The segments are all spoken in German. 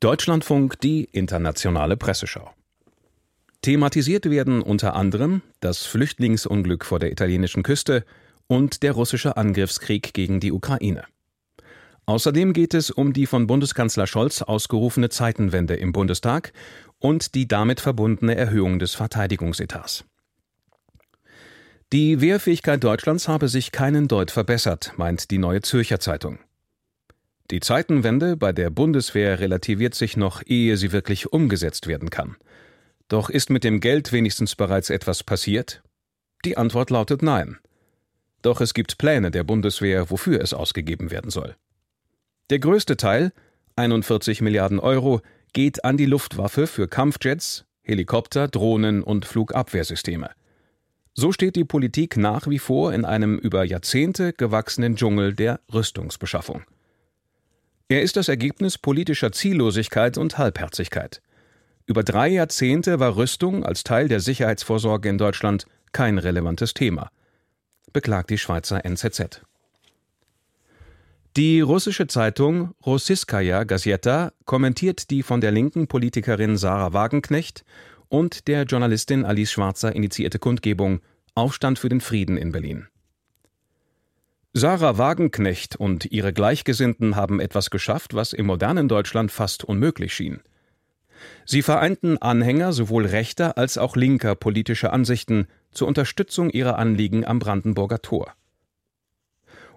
Deutschlandfunk die internationale Presseschau. Thematisiert werden unter anderem das Flüchtlingsunglück vor der italienischen Küste und der russische Angriffskrieg gegen die Ukraine. Außerdem geht es um die von Bundeskanzler Scholz ausgerufene Zeitenwende im Bundestag und die damit verbundene Erhöhung des Verteidigungsetats. Die Wehrfähigkeit Deutschlands habe sich keinen Deut verbessert, meint die Neue Zürcher Zeitung. Die Zeitenwende bei der Bundeswehr relativiert sich noch, ehe sie wirklich umgesetzt werden kann. Doch ist mit dem Geld wenigstens bereits etwas passiert? Die Antwort lautet nein. Doch es gibt Pläne der Bundeswehr, wofür es ausgegeben werden soll. Der größte Teil, 41 Milliarden Euro, geht an die Luftwaffe für Kampfjets, Helikopter, Drohnen und Flugabwehrsysteme. So steht die Politik nach wie vor in einem über Jahrzehnte gewachsenen Dschungel der Rüstungsbeschaffung. Er ist das Ergebnis politischer Ziellosigkeit und Halbherzigkeit. Über drei Jahrzehnte war Rüstung als Teil der Sicherheitsvorsorge in Deutschland kein relevantes Thema, beklagt die Schweizer NZZ. Die russische Zeitung Rossiskaya Gazeta kommentiert die von der linken Politikerin Sarah Wagenknecht und der Journalistin Alice Schwarzer initiierte Kundgebung Aufstand für den Frieden in Berlin. Sarah Wagenknecht und ihre Gleichgesinnten haben etwas geschafft, was im modernen Deutschland fast unmöglich schien. Sie vereinten Anhänger sowohl rechter als auch linker politischer Ansichten zur Unterstützung ihrer Anliegen am Brandenburger Tor.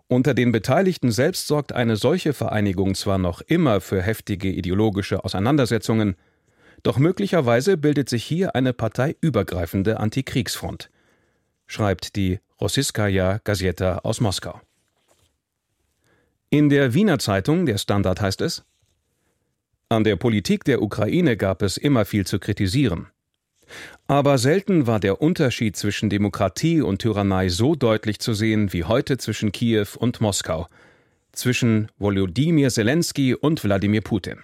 Unter den Beteiligten selbst sorgt eine solche Vereinigung zwar noch immer für heftige ideologische Auseinandersetzungen, doch möglicherweise bildet sich hier eine parteiübergreifende Antikriegsfront, schreibt die Rossiskaya Gazeta aus Moskau. In der Wiener Zeitung, der Standard heißt es, an der Politik der Ukraine gab es immer viel zu kritisieren. Aber selten war der Unterschied zwischen Demokratie und Tyrannei so deutlich zu sehen wie heute zwischen Kiew und Moskau, zwischen Volodymyr Zelensky und Wladimir Putin.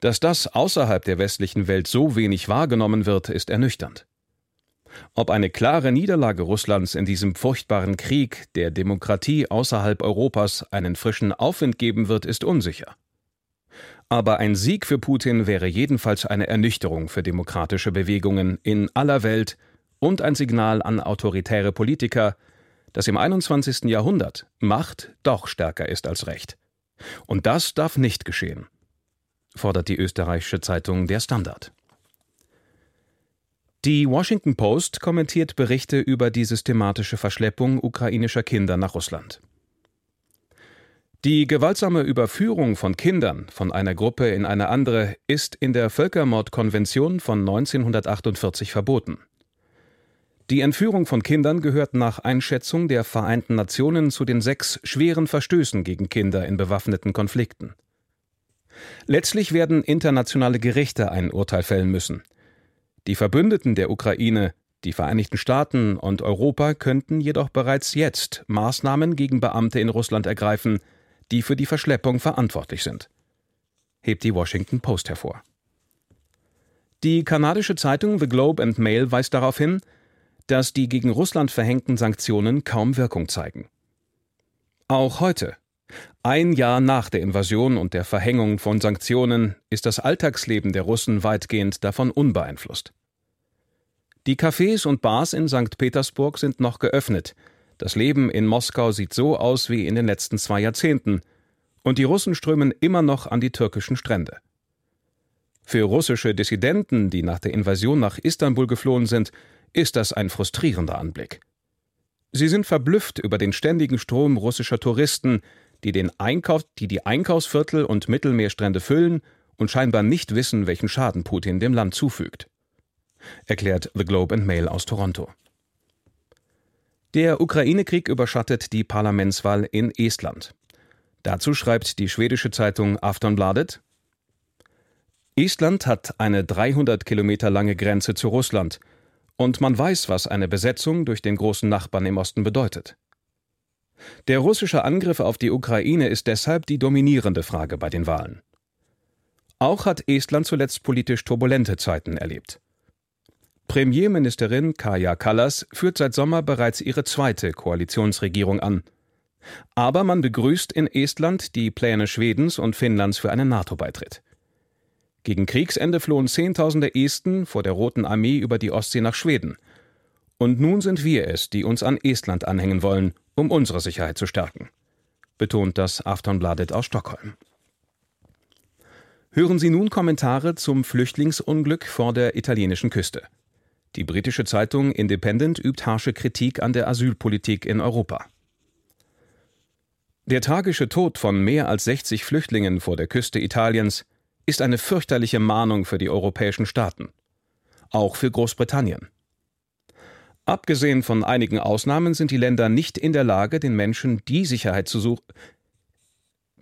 Dass das außerhalb der westlichen Welt so wenig wahrgenommen wird, ist ernüchternd. Ob eine klare Niederlage Russlands in diesem furchtbaren Krieg der Demokratie außerhalb Europas einen frischen Aufwind geben wird, ist unsicher. Aber ein Sieg für Putin wäre jedenfalls eine Ernüchterung für demokratische Bewegungen in aller Welt und ein Signal an autoritäre Politiker, dass im 21. Jahrhundert Macht doch stärker ist als Recht. Und das darf nicht geschehen, fordert die österreichische Zeitung Der Standard. Die Washington Post kommentiert Berichte über die systematische Verschleppung ukrainischer Kinder nach Russland. Die gewaltsame Überführung von Kindern von einer Gruppe in eine andere ist in der Völkermordkonvention von 1948 verboten. Die Entführung von Kindern gehört nach Einschätzung der Vereinten Nationen zu den sechs schweren Verstößen gegen Kinder in bewaffneten Konflikten. Letztlich werden internationale Gerichte ein Urteil fällen müssen. Die Verbündeten der Ukraine, die Vereinigten Staaten und Europa könnten jedoch bereits jetzt Maßnahmen gegen Beamte in Russland ergreifen, die für die Verschleppung verantwortlich sind, hebt die Washington Post hervor. Die kanadische Zeitung The Globe and Mail weist darauf hin, dass die gegen Russland verhängten Sanktionen kaum Wirkung zeigen. Auch heute, ein Jahr nach der Invasion und der Verhängung von Sanktionen ist das Alltagsleben der Russen weitgehend davon unbeeinflusst. Die Cafés und Bars in St. Petersburg sind noch geöffnet. Das Leben in Moskau sieht so aus wie in den letzten zwei Jahrzehnten. Und die Russen strömen immer noch an die türkischen Strände. Für russische Dissidenten, die nach der Invasion nach Istanbul geflohen sind, ist das ein frustrierender Anblick. Sie sind verblüfft über den ständigen Strom russischer Touristen, die, den Einkauf, die die Einkaufsviertel und Mittelmeerstrände füllen und scheinbar nicht wissen, welchen Schaden Putin dem Land zufügt. Erklärt The Globe and Mail aus Toronto. Der Ukraine-Krieg überschattet die Parlamentswahl in Estland. Dazu schreibt die schwedische Zeitung Aftonbladet Estland hat eine 300 Kilometer lange Grenze zu Russland und man weiß, was eine Besetzung durch den großen Nachbarn im Osten bedeutet. Der russische Angriff auf die Ukraine ist deshalb die dominierende Frage bei den Wahlen. Auch hat Estland zuletzt politisch turbulente Zeiten erlebt. Premierministerin Kaja Kallas führt seit Sommer bereits ihre zweite Koalitionsregierung an. Aber man begrüßt in Estland die Pläne Schwedens und Finnlands für einen NATO-Beitritt. Gegen Kriegsende flohen Zehntausende Esten vor der Roten Armee über die Ostsee nach Schweden. Und nun sind wir es, die uns an Estland anhängen wollen, um unsere Sicherheit zu stärken, betont das Aftonbladet aus Stockholm. Hören Sie nun Kommentare zum Flüchtlingsunglück vor der italienischen Küste. Die britische Zeitung Independent übt harsche Kritik an der Asylpolitik in Europa. Der tragische Tod von mehr als 60 Flüchtlingen vor der Küste Italiens ist eine fürchterliche Mahnung für die europäischen Staaten. Auch für Großbritannien. Abgesehen von einigen Ausnahmen sind die Länder nicht in der Lage, den Menschen die Sicherheit zu suchen.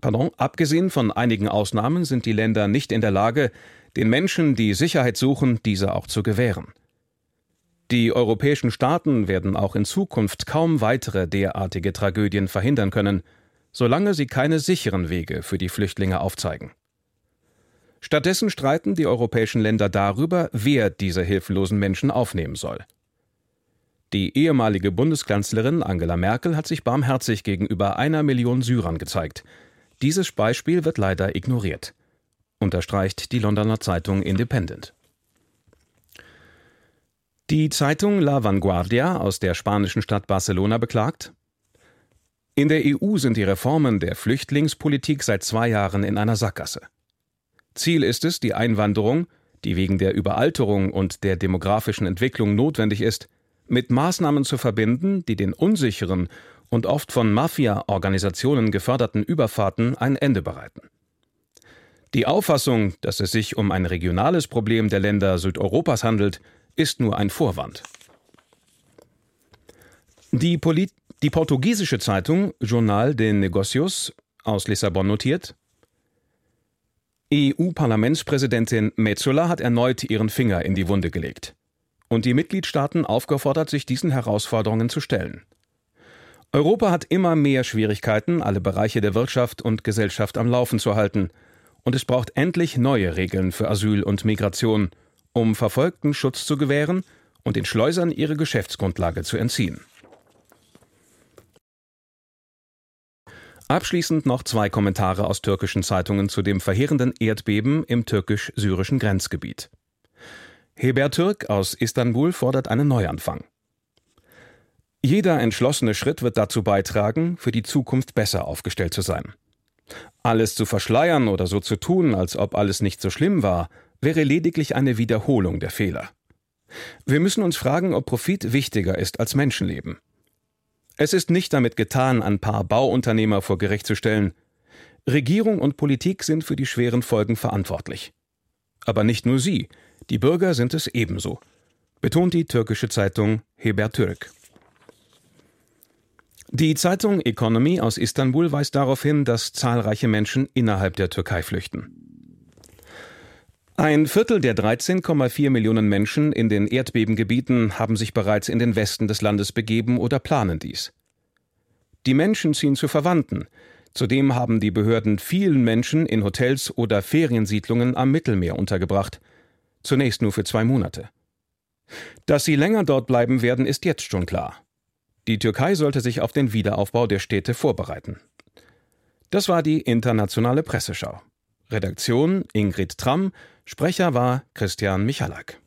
Pardon, abgesehen von einigen Ausnahmen sind die Länder nicht in der Lage, den Menschen, die Sicherheit suchen, diese auch zu gewähren. Die europäischen Staaten werden auch in Zukunft kaum weitere derartige Tragödien verhindern können, solange sie keine sicheren Wege für die Flüchtlinge aufzeigen. Stattdessen streiten die europäischen Länder darüber, wer diese hilflosen Menschen aufnehmen soll. Die ehemalige Bundeskanzlerin Angela Merkel hat sich barmherzig gegenüber einer Million Syrern gezeigt. Dieses Beispiel wird leider ignoriert, unterstreicht die Londoner Zeitung Independent. Die Zeitung La Vanguardia aus der spanischen Stadt Barcelona beklagt, in der EU sind die Reformen der Flüchtlingspolitik seit zwei Jahren in einer Sackgasse. Ziel ist es, die Einwanderung, die wegen der Überalterung und der demografischen Entwicklung notwendig ist, mit Maßnahmen zu verbinden, die den unsicheren und oft von Mafia-Organisationen geförderten Überfahrten ein Ende bereiten. Die Auffassung, dass es sich um ein regionales Problem der Länder Südeuropas handelt, ist nur ein Vorwand. Die Polit die portugiesische Zeitung Jornal de Negocios aus Lissabon notiert, EU-Parlamentspräsidentin Metzola hat erneut ihren Finger in die Wunde gelegt und die Mitgliedstaaten aufgefordert, sich diesen Herausforderungen zu stellen. Europa hat immer mehr Schwierigkeiten, alle Bereiche der Wirtschaft und Gesellschaft am Laufen zu halten, und es braucht endlich neue Regeln für Asyl und Migration, um Verfolgten Schutz zu gewähren und den Schleusern ihre Geschäftsgrundlage zu entziehen. Abschließend noch zwei Kommentare aus türkischen Zeitungen zu dem verheerenden Erdbeben im türkisch-syrischen Grenzgebiet. Heber Türk aus Istanbul fordert einen Neuanfang. Jeder entschlossene Schritt wird dazu beitragen, für die Zukunft besser aufgestellt zu sein. Alles zu verschleiern oder so zu tun, als ob alles nicht so schlimm war, wäre lediglich eine Wiederholung der Fehler. Wir müssen uns fragen, ob Profit wichtiger ist als Menschenleben. Es ist nicht damit getan, ein paar Bauunternehmer vor Gericht zu stellen. Regierung und Politik sind für die schweren Folgen verantwortlich. Aber nicht nur sie, die Bürger sind es ebenso, betont die türkische Zeitung Heber Türk. Die Zeitung Economy aus Istanbul weist darauf hin, dass zahlreiche Menschen innerhalb der Türkei flüchten. Ein Viertel der 13,4 Millionen Menschen in den Erdbebengebieten haben sich bereits in den Westen des Landes begeben oder planen dies. Die Menschen ziehen zu Verwandten. Zudem haben die Behörden vielen Menschen in Hotels oder Feriensiedlungen am Mittelmeer untergebracht. Zunächst nur für zwei Monate. Dass sie länger dort bleiben werden, ist jetzt schon klar. Die Türkei sollte sich auf den Wiederaufbau der Städte vorbereiten. Das war die internationale Presseschau. Redaktion Ingrid Tramm, Sprecher war Christian Michalak.